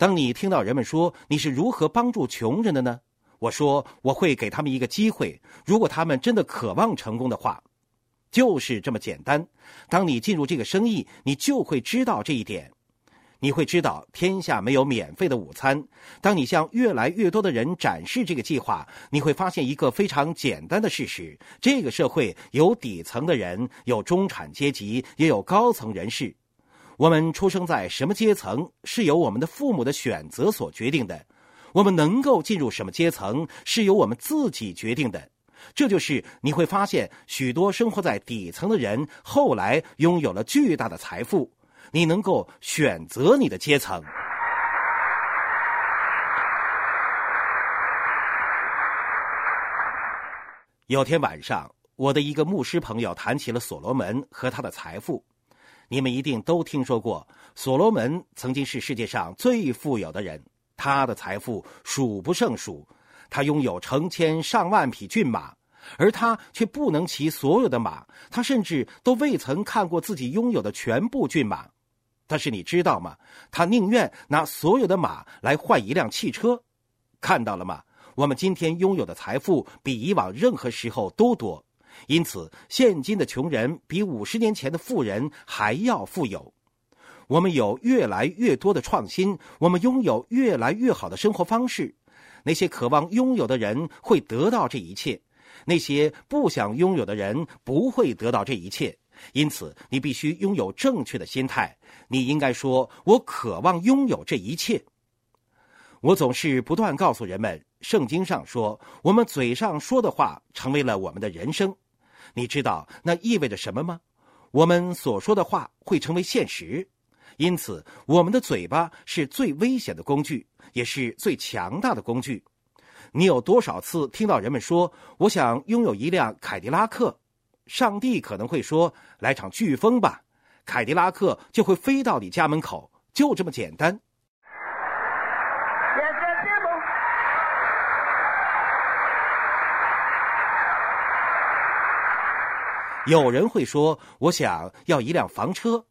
当你听到人们说你是如何帮助穷人的呢？我说我会给他们一个机会，如果他们真的渴望成功的话，就是这么简单。当你进入这个生意，你就会知道这一点。你会知道天下没有免费的午餐。当你向越来越多的人展示这个计划，你会发现一个非常简单的事实：这个社会有底层的人，有中产阶级，也有高层人士。我们出生在什么阶层，是由我们的父母的选择所决定的；我们能够进入什么阶层，是由我们自己决定的。这就是你会发现，许多生活在底层的人后来拥有了巨大的财富。你能够选择你的阶层。有天晚上，我的一个牧师朋友谈起了所罗门和他的财富。你们一定都听说过，所罗门曾经是世界上最富有的人，他的财富数不胜数，他拥有成千上万匹骏马，而他却不能骑所有的马，他甚至都未曾看过自己拥有的全部骏马。但是你知道吗？他宁愿拿所有的马来换一辆汽车，看到了吗？我们今天拥有的财富比以往任何时候都多，因此现今的穷人比五十年前的富人还要富有。我们有越来越多的创新，我们拥有越来越好的生活方式。那些渴望拥有的人会得到这一切，那些不想拥有的人不会得到这一切。因此，你必须拥有正确的心态。你应该说：“我渴望拥有这一切。”我总是不断告诉人们，圣经上说，我们嘴上说的话成为了我们的人生。你知道那意味着什么吗？我们所说的话会成为现实。因此，我们的嘴巴是最危险的工具，也是最强大的工具。你有多少次听到人们说：“我想拥有一辆凯迪拉克？”上帝可能会说：“来场飓风吧，凯迪拉克就会飞到你家门口，就这么简单。”有人会说：“我想要一辆房车，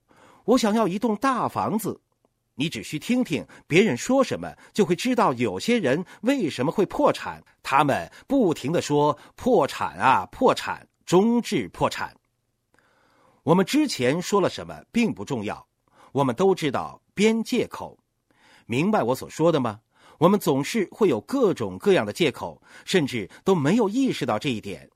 我想要一栋大房子。”你只需听听别人说什么，就会知道有些人为什么会破产。他们不停的说：“破产啊，破产。”终至破产。我们之前说了什么并不重要，我们都知道编借口。明白我所说的吗？我们总是会有各种各样的借口，甚至都没有意识到这一点。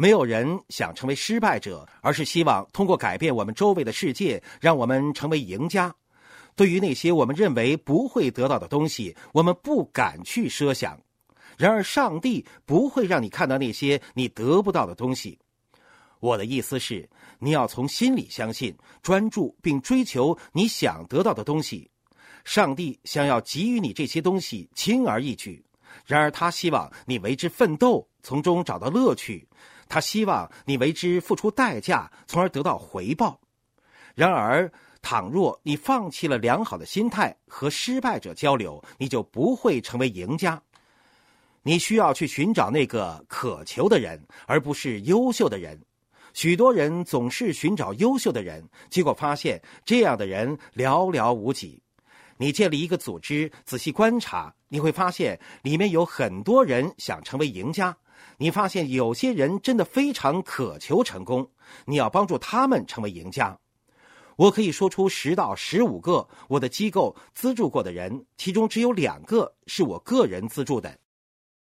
没有人想成为失败者，而是希望通过改变我们周围的世界，让我们成为赢家。对于那些我们认为不会得到的东西，我们不敢去设想。然而，上帝不会让你看到那些你得不到的东西。我的意思是，你要从心里相信、专注并追求你想得到的东西。上帝想要给予你这些东西，轻而易举。然而，他希望你为之奋斗，从中找到乐趣；他希望你为之付出代价，从而得到回报。然而，倘若你放弃了良好的心态和失败者交流，你就不会成为赢家。你需要去寻找那个渴求的人，而不是优秀的人。许多人总是寻找优秀的人，结果发现这样的人寥寥无几。你建立一个组织，仔细观察，你会发现里面有很多人想成为赢家。你发现有些人真的非常渴求成功，你要帮助他们成为赢家。我可以说出十到十五个我的机构资助过的人，其中只有两个是我个人资助的。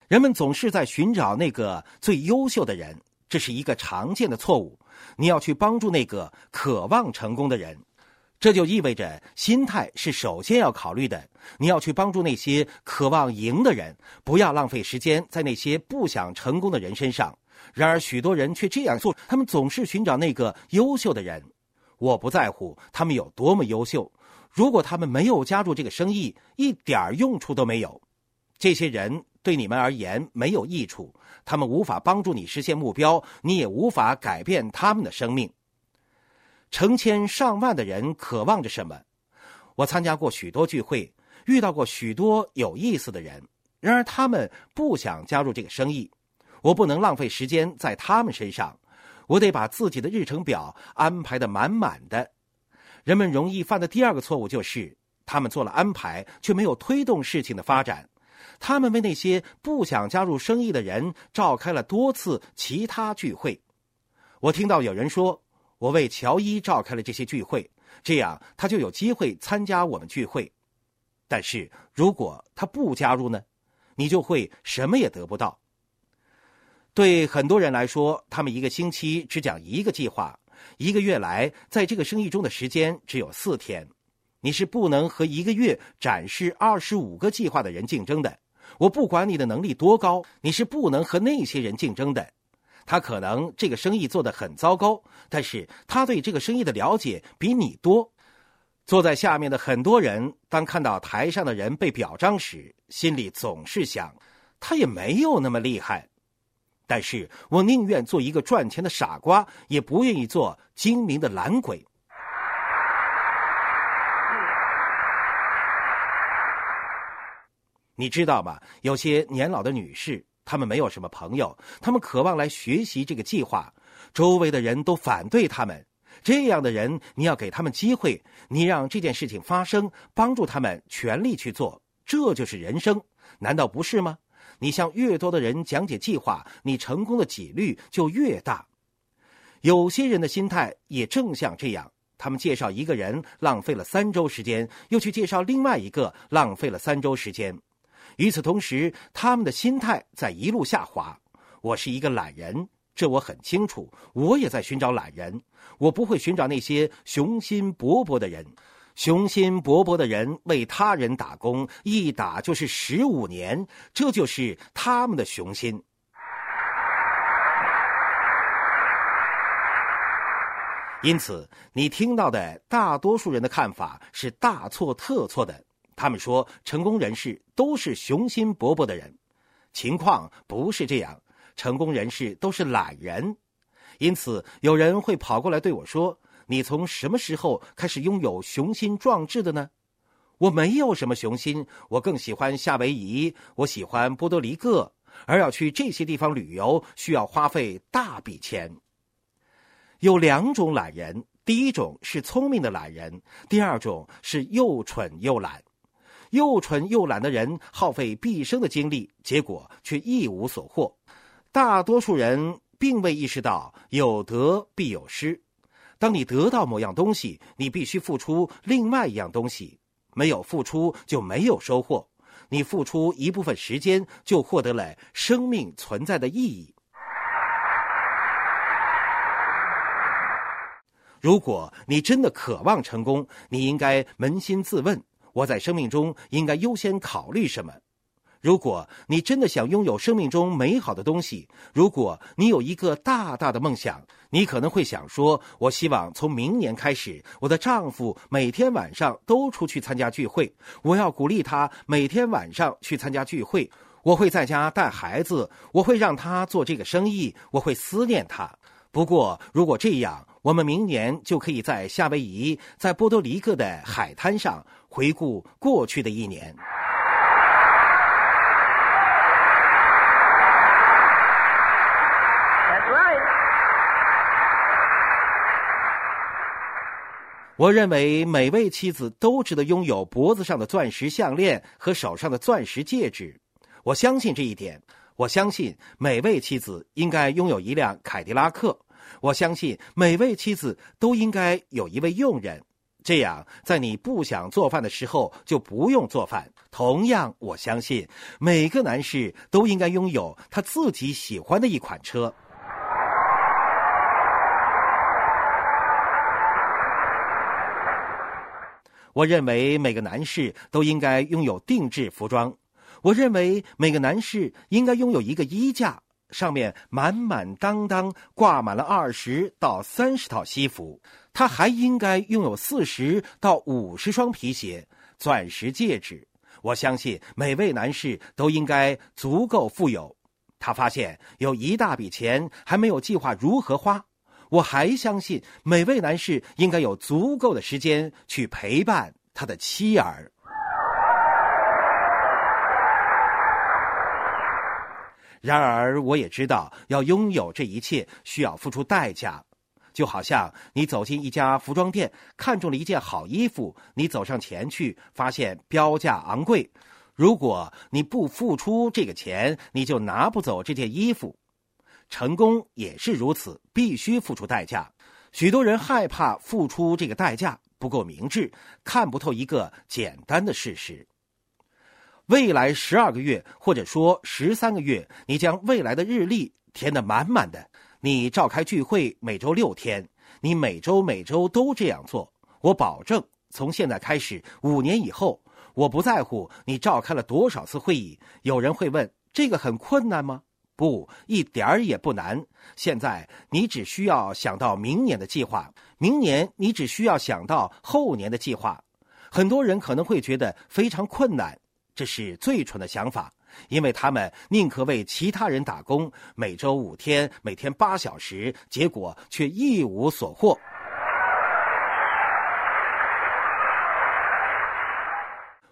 人们总是在寻找那个最优秀的人。这是一个常见的错误。你要去帮助那个渴望成功的人，这就意味着心态是首先要考虑的。你要去帮助那些渴望赢的人，不要浪费时间在那些不想成功的人身上。然而，许多人却这样做，他们总是寻找那个优秀的人。我不在乎他们有多么优秀，如果他们没有加入这个生意，一点用处都没有。这些人。对你们而言没有益处，他们无法帮助你实现目标，你也无法改变他们的生命。成千上万的人渴望着什么？我参加过许多聚会，遇到过许多有意思的人，然而他们不想加入这个生意。我不能浪费时间在他们身上，我得把自己的日程表安排的满满的。人们容易犯的第二个错误就是。他们做了安排，却没有推动事情的发展。他们为那些不想加入生意的人召开了多次其他聚会。我听到有人说：“我为乔伊召开了这些聚会，这样他就有机会参加我们聚会。”但是如果他不加入呢？你就会什么也得不到。对很多人来说，他们一个星期只讲一个计划，一个月来在这个生意中的时间只有四天。你是不能和一个月展示二十五个计划的人竞争的。我不管你的能力多高，你是不能和那些人竞争的。他可能这个生意做得很糟糕，但是他对这个生意的了解比你多。坐在下面的很多人，当看到台上的人被表彰时，心里总是想，他也没有那么厉害。但是我宁愿做一个赚钱的傻瓜，也不愿意做精明的懒鬼。你知道吗？有些年老的女士，他们没有什么朋友，他们渴望来学习这个计划，周围的人都反对他们。这样的人，你要给他们机会，你让这件事情发生，帮助他们全力去做，这就是人生，难道不是吗？你向越多的人讲解计划，你成功的几率就越大。有些人的心态也正像这样。他们介绍一个人，浪费了三周时间，又去介绍另外一个，浪费了三周时间。与此同时，他们的心态在一路下滑。我是一个懒人，这我很清楚。我也在寻找懒人，我不会寻找那些雄心勃勃的人。雄心勃勃的人为他人打工，一打就是十五年，这就是他们的雄心。因此，你听到的大多数人的看法是大错特错的。他们说，成功人士都是雄心勃勃的人，情况不是这样。成功人士都是懒人，因此有人会跑过来对我说：“你从什么时候开始拥有雄心壮志的呢？”我没有什么雄心，我更喜欢夏威夷，我喜欢波多黎各，而要去这些地方旅游需要花费大笔钱。有两种懒人，第一种是聪明的懒人，第二种是又蠢又懒。又蠢又懒的人耗费毕生的精力，结果却一无所获。大多数人并未意识到有得必有失。当你得到某样东西，你必须付出另外一样东西。没有付出就没有收获。你付出一部分时间，就获得了生命存在的意义。如果你真的渴望成功，你应该扪心自问。我在生命中应该优先考虑什么？如果你真的想拥有生命中美好的东西，如果你有一个大大的梦想，你可能会想说：“我希望从明年开始，我的丈夫每天晚上都出去参加聚会。我要鼓励他每天晚上去参加聚会。我会在家带孩子，我会让他做这个生意，我会思念他。不过，如果这样，我们明年就可以在夏威夷，在波多黎各的海滩上。”回顾过去的一年，我认为每位妻子都值得拥有脖子上的钻石项链和手上的钻石戒指。我相信这一点。我相信每位妻子应该拥有一辆凯迪拉克。我相信每位妻子都应该有一位佣人。这样，在你不想做饭的时候就不用做饭。同样，我相信每个男士都应该拥有他自己喜欢的一款车。我认为每个男士都应该拥有定制服装。我认为每个男士应该拥有一个衣架，上面满满当当挂满了二十到三十套西服。他还应该拥有四十到五十双皮鞋、钻石戒指。我相信每位男士都应该足够富有。他发现有一大笔钱还没有计划如何花。我还相信每位男士应该有足够的时间去陪伴他的妻儿。然而，我也知道要拥有这一切需要付出代价。就好像你走进一家服装店，看中了一件好衣服，你走上前去，发现标价昂贵。如果你不付出这个钱，你就拿不走这件衣服。成功也是如此，必须付出代价。许多人害怕付出这个代价，不够明智，看不透一个简单的事实：未来十二个月，或者说十三个月，你将未来的日历填得满满的。你召开聚会每周六天，你每周每周都这样做。我保证，从现在开始，五年以后。我不在乎你召开了多少次会议。有人会问：这个很困难吗？不，一点儿也不难。现在你只需要想到明年的计划，明年你只需要想到后年的计划。很多人可能会觉得非常困难，这是最蠢的想法，因为他们宁可为其他人打工，每周五天，每天八小时，结果却一无所获。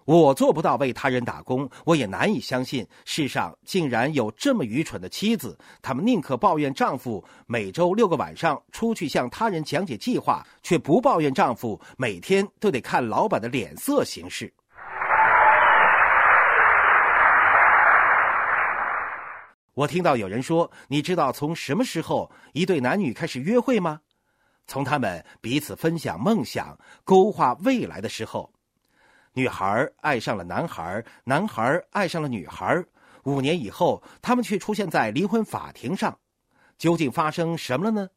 我做不到为他人打工，我也难以相信世上竟然有这么愚蠢的妻子。她们宁可抱怨丈夫每周六个晚上出去向他人讲解计划，却不抱怨丈夫每天都得看老板的脸色行事。我听到有人说：“你知道从什么时候一对男女开始约会吗？从他们彼此分享梦想、勾画未来的时候。”女孩爱上了男孩，男孩爱上了女孩。五年以后，他们却出现在离婚法庭上。究竟发生什么了呢？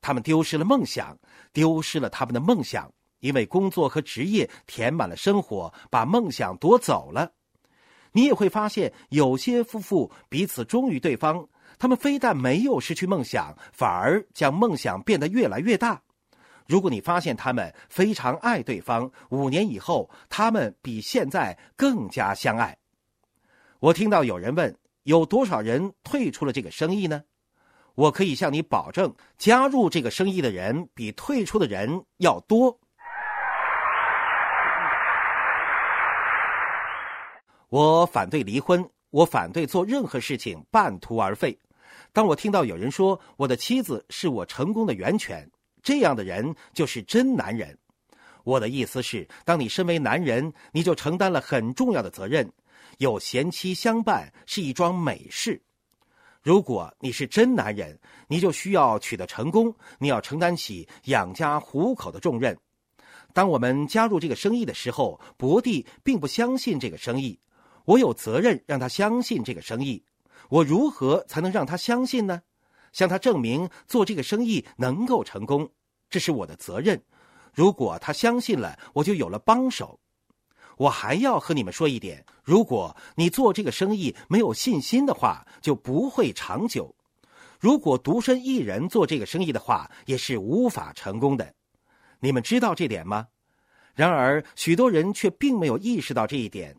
他们丢失了梦想，丢失了他们的梦想，因为工作和职业填满了生活，把梦想夺走了。你也会发现，有些夫妇彼此忠于对方，他们非但没有失去梦想，反而将梦想变得越来越大。如果你发现他们非常爱对方，五年以后他们比现在更加相爱。我听到有人问：有多少人退出了这个生意呢？我可以向你保证，加入这个生意的人比退出的人要多。我反对离婚，我反对做任何事情半途而废。当我听到有人说我的妻子是我成功的源泉。这样的人就是真男人。我的意思是，当你身为男人，你就承担了很重要的责任。有贤妻相伴是一桩美事。如果你是真男人，你就需要取得成功，你要承担起养家糊口的重任。当我们加入这个生意的时候，伯蒂并不相信这个生意，我有责任让他相信这个生意。我如何才能让他相信呢？向他证明做这个生意能够成功，这是我的责任。如果他相信了，我就有了帮手。我还要和你们说一点：如果你做这个生意没有信心的话，就不会长久。如果独身一人做这个生意的话，也是无法成功的。你们知道这点吗？然而，许多人却并没有意识到这一点。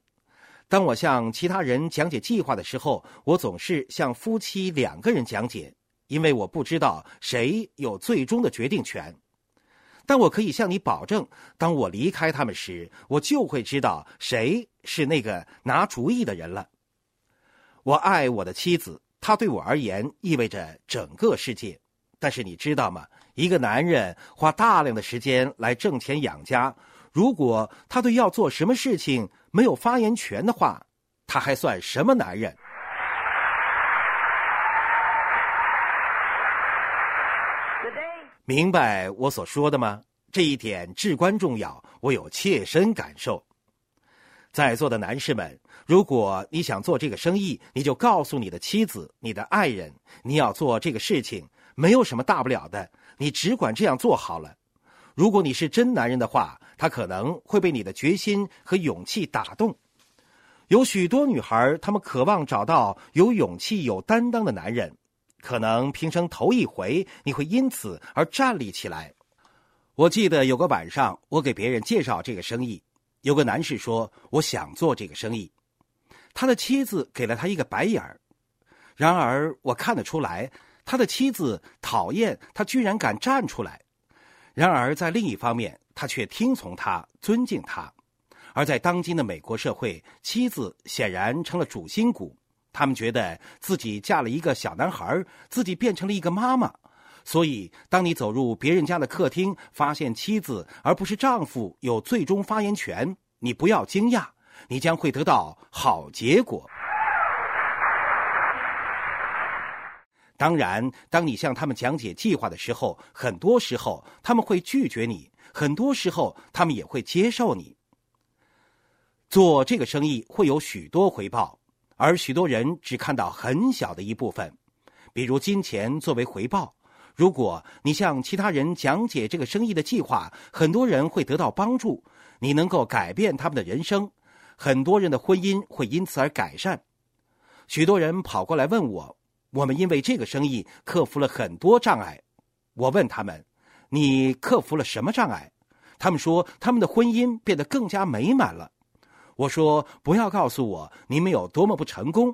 当我向其他人讲解计划的时候，我总是向夫妻两个人讲解。因为我不知道谁有最终的决定权，但我可以向你保证，当我离开他们时，我就会知道谁是那个拿主意的人了。我爱我的妻子，她对我而言意味着整个世界。但是你知道吗？一个男人花大量的时间来挣钱养家，如果他对要做什么事情没有发言权的话，他还算什么男人？明白我所说的吗？这一点至关重要，我有切身感受。在座的男士们，如果你想做这个生意，你就告诉你的妻子、你的爱人，你要做这个事情，没有什么大不了的，你只管这样做好了。如果你是真男人的话，他可能会被你的决心和勇气打动。有许多女孩，她们渴望找到有勇气、有担当的男人。可能平生头一回，你会因此而站立起来。我记得有个晚上，我给别人介绍这个生意，有个男士说：“我想做这个生意。”他的妻子给了他一个白眼儿。然而，我看得出来，他的妻子讨厌他居然敢站出来。然而，在另一方面，他却听从他，尊敬他。而在当今的美国社会，妻子显然成了主心骨。他们觉得自己嫁了一个小男孩，自己变成了一个妈妈。所以，当你走入别人家的客厅，发现妻子而不是丈夫有最终发言权，你不要惊讶，你将会得到好结果。当然，当你向他们讲解计划的时候，很多时候他们会拒绝你，很多时候他们也会接受你。做这个生意会有许多回报，而许多人只看到很小的一部分，比如金钱作为回报。如果你向其他人讲解这个生意的计划，很多人会得到帮助，你能够改变他们的人生，很多人的婚姻会因此而改善。许多人跑过来问我。我们因为这个生意克服了很多障碍。我问他们：“你克服了什么障碍？”他们说：“他们的婚姻变得更加美满了。”我说：“不要告诉我你们有多么不成功，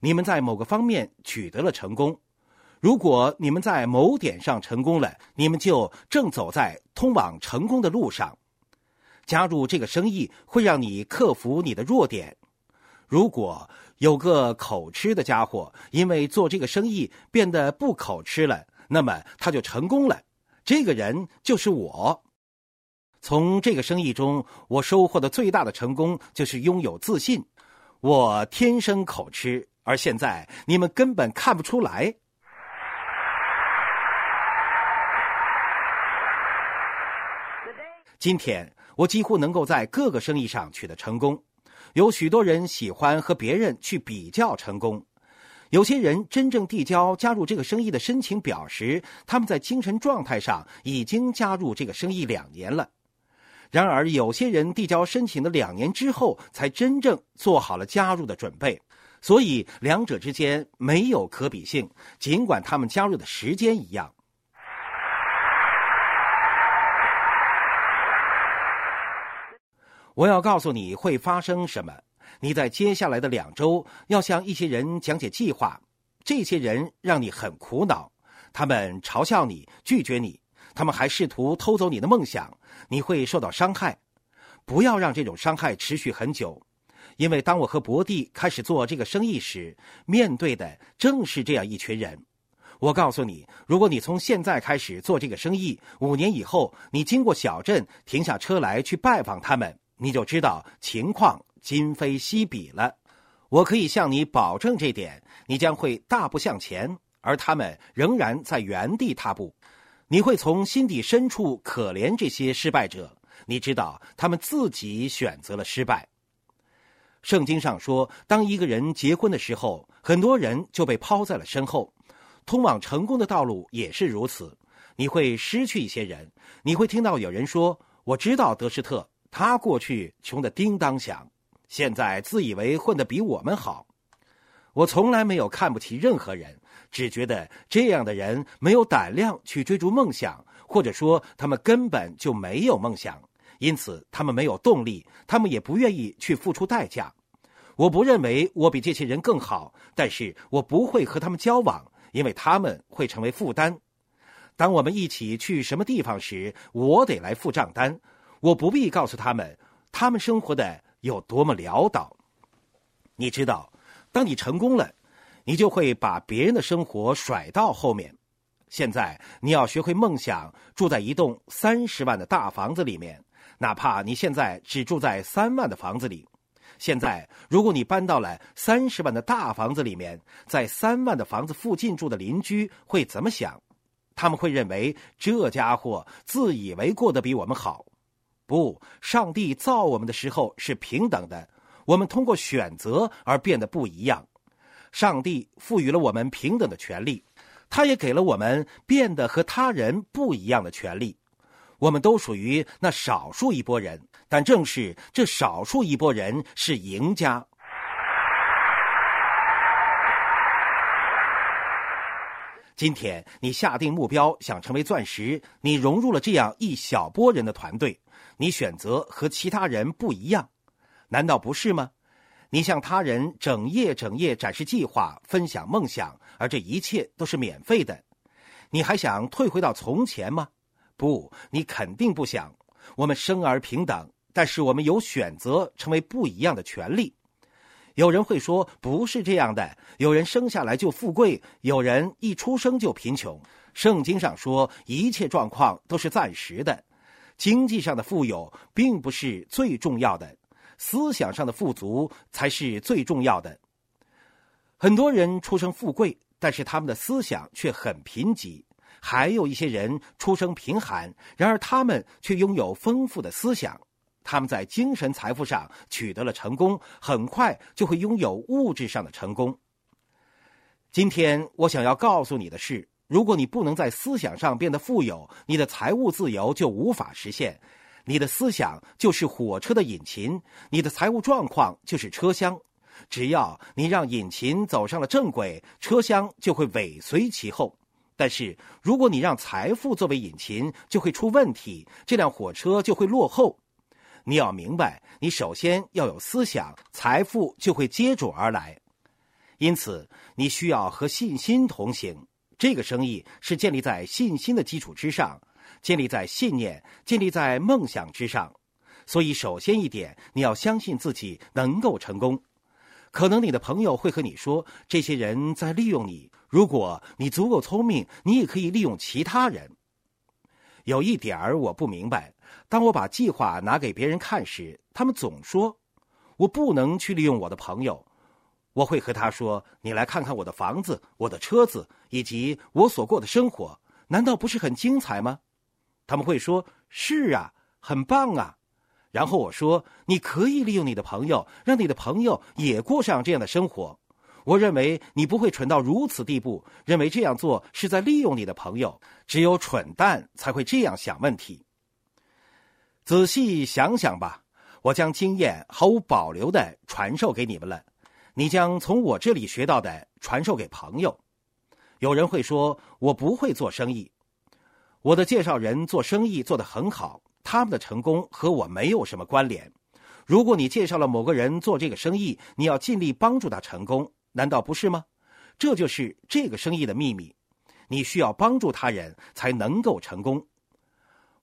你们在某个方面取得了成功。如果你们在某点上成功了，你们就正走在通往成功的路上。加入这个生意会让你克服你的弱点。如果……”有个口吃的家伙，因为做这个生意变得不口吃了，那么他就成功了。这个人就是我。从这个生意中，我收获的最大的成功就是拥有自信。我天生口吃，而现在你们根本看不出来。今天我几乎能够在各个生意上取得成功。有许多人喜欢和别人去比较成功，有些人真正递交加入这个生意的申请表时，他们在精神状态上已经加入这个生意两年了。然而，有些人递交申请的两年之后才真正做好了加入的准备，所以两者之间没有可比性，尽管他们加入的时间一样。我要告诉你会发生什么。你在接下来的两周要向一些人讲解计划，这些人让你很苦恼，他们嘲笑你，拒绝你，他们还试图偷走你的梦想，你会受到伤害。不要让这种伤害持续很久，因为当我和博蒂开始做这个生意时，面对的正是这样一群人。我告诉你，如果你从现在开始做这个生意，五年以后，你经过小镇，停下车来去拜访他们。你就知道情况今非昔比了。我可以向你保证这点，你将会大步向前，而他们仍然在原地踏步。你会从心底深处可怜这些失败者。你知道他们自己选择了失败。圣经上说，当一个人结婚的时候，很多人就被抛在了身后。通往成功的道路也是如此。你会失去一些人。你会听到有人说：“我知道德施特。”他过去穷得叮当响，现在自以为混得比我们好。我从来没有看不起任何人，只觉得这样的人没有胆量去追逐梦想，或者说他们根本就没有梦想，因此他们没有动力，他们也不愿意去付出代价。我不认为我比这些人更好，但是我不会和他们交往，因为他们会成为负担。当我们一起去什么地方时，我得来付账单。我不必告诉他们，他们生活的有多么潦倒。你知道，当你成功了，你就会把别人的生活甩到后面。现在你要学会梦想，住在一栋三十万的大房子里面，哪怕你现在只住在三万的房子里。现在，如果你搬到了三十万的大房子里面，在三万的房子附近住的邻居会怎么想？他们会认为这家伙自以为过得比我们好。不，上帝造我们的时候是平等的，我们通过选择而变得不一样。上帝赋予了我们平等的权利，他也给了我们变得和他人不一样的权利。我们都属于那少数一波人，但正是这少数一波人是赢家。今天你下定目标想成为钻石，你融入了这样一小波人的团队。你选择和其他人不一样，难道不是吗？你向他人整夜整夜展示计划、分享梦想，而这一切都是免费的。你还想退回到从前吗？不，你肯定不想。我们生而平等，但是我们有选择成为不一样的权利。有人会说不是这样的，有人生下来就富贵，有人一出生就贫穷。圣经上说，一切状况都是暂时的，经济上的富有并不是最重要的，思想上的富足才是最重要的。很多人出生富贵，但是他们的思想却很贫瘠；还有一些人出生贫寒，然而他们却拥有丰富的思想。他们在精神财富上取得了成功，很快就会拥有物质上的成功。今天我想要告诉你的是，如果你不能在思想上变得富有，你的财务自由就无法实现。你的思想就是火车的引擎，你的财务状况就是车厢。只要你让引擎走上了正轨，车厢就会尾随其后。但是如果你让财富作为引擎，就会出问题，这辆火车就会落后。你要明白，你首先要有思想，财富就会接踵而来。因此，你需要和信心同行。这个生意是建立在信心的基础之上，建立在信念、建立在梦想之上。所以，首先一点，你要相信自己能够成功。可能你的朋友会和你说，这些人在利用你。如果你足够聪明，你也可以利用其他人。有一点儿我不明白。当我把计划拿给别人看时，他们总说我不能去利用我的朋友。我会和他说：“你来看看我的房子、我的车子以及我所过的生活，难道不是很精彩吗？”他们会说：“是啊，很棒啊。”然后我说：“你可以利用你的朋友，让你的朋友也过上这样的生活。”我认为你不会蠢到如此地步，认为这样做是在利用你的朋友。只有蠢蛋才会这样想问题。仔细想想吧，我将经验毫无保留的传授给你们了，你将从我这里学到的传授给朋友。有人会说我不会做生意，我的介绍人做生意做得很好，他们的成功和我没有什么关联。如果你介绍了某个人做这个生意，你要尽力帮助他成功，难道不是吗？这就是这个生意的秘密。你需要帮助他人才能够成功。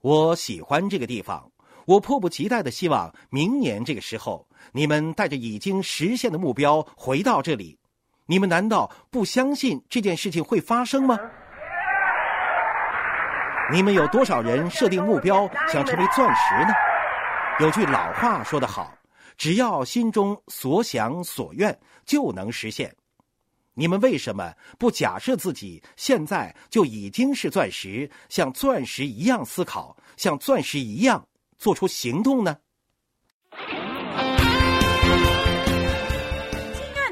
我喜欢这个地方，我迫不及待的希望明年这个时候，你们带着已经实现的目标回到这里。你们难道不相信这件事情会发生吗？你们有多少人设定目标想成为钻石呢？有句老话说得好，只要心中所想所愿，就能实现。你们为什么不假设自己现在就已经是钻石，像钻石一样思考，像钻石一样做出行动呢？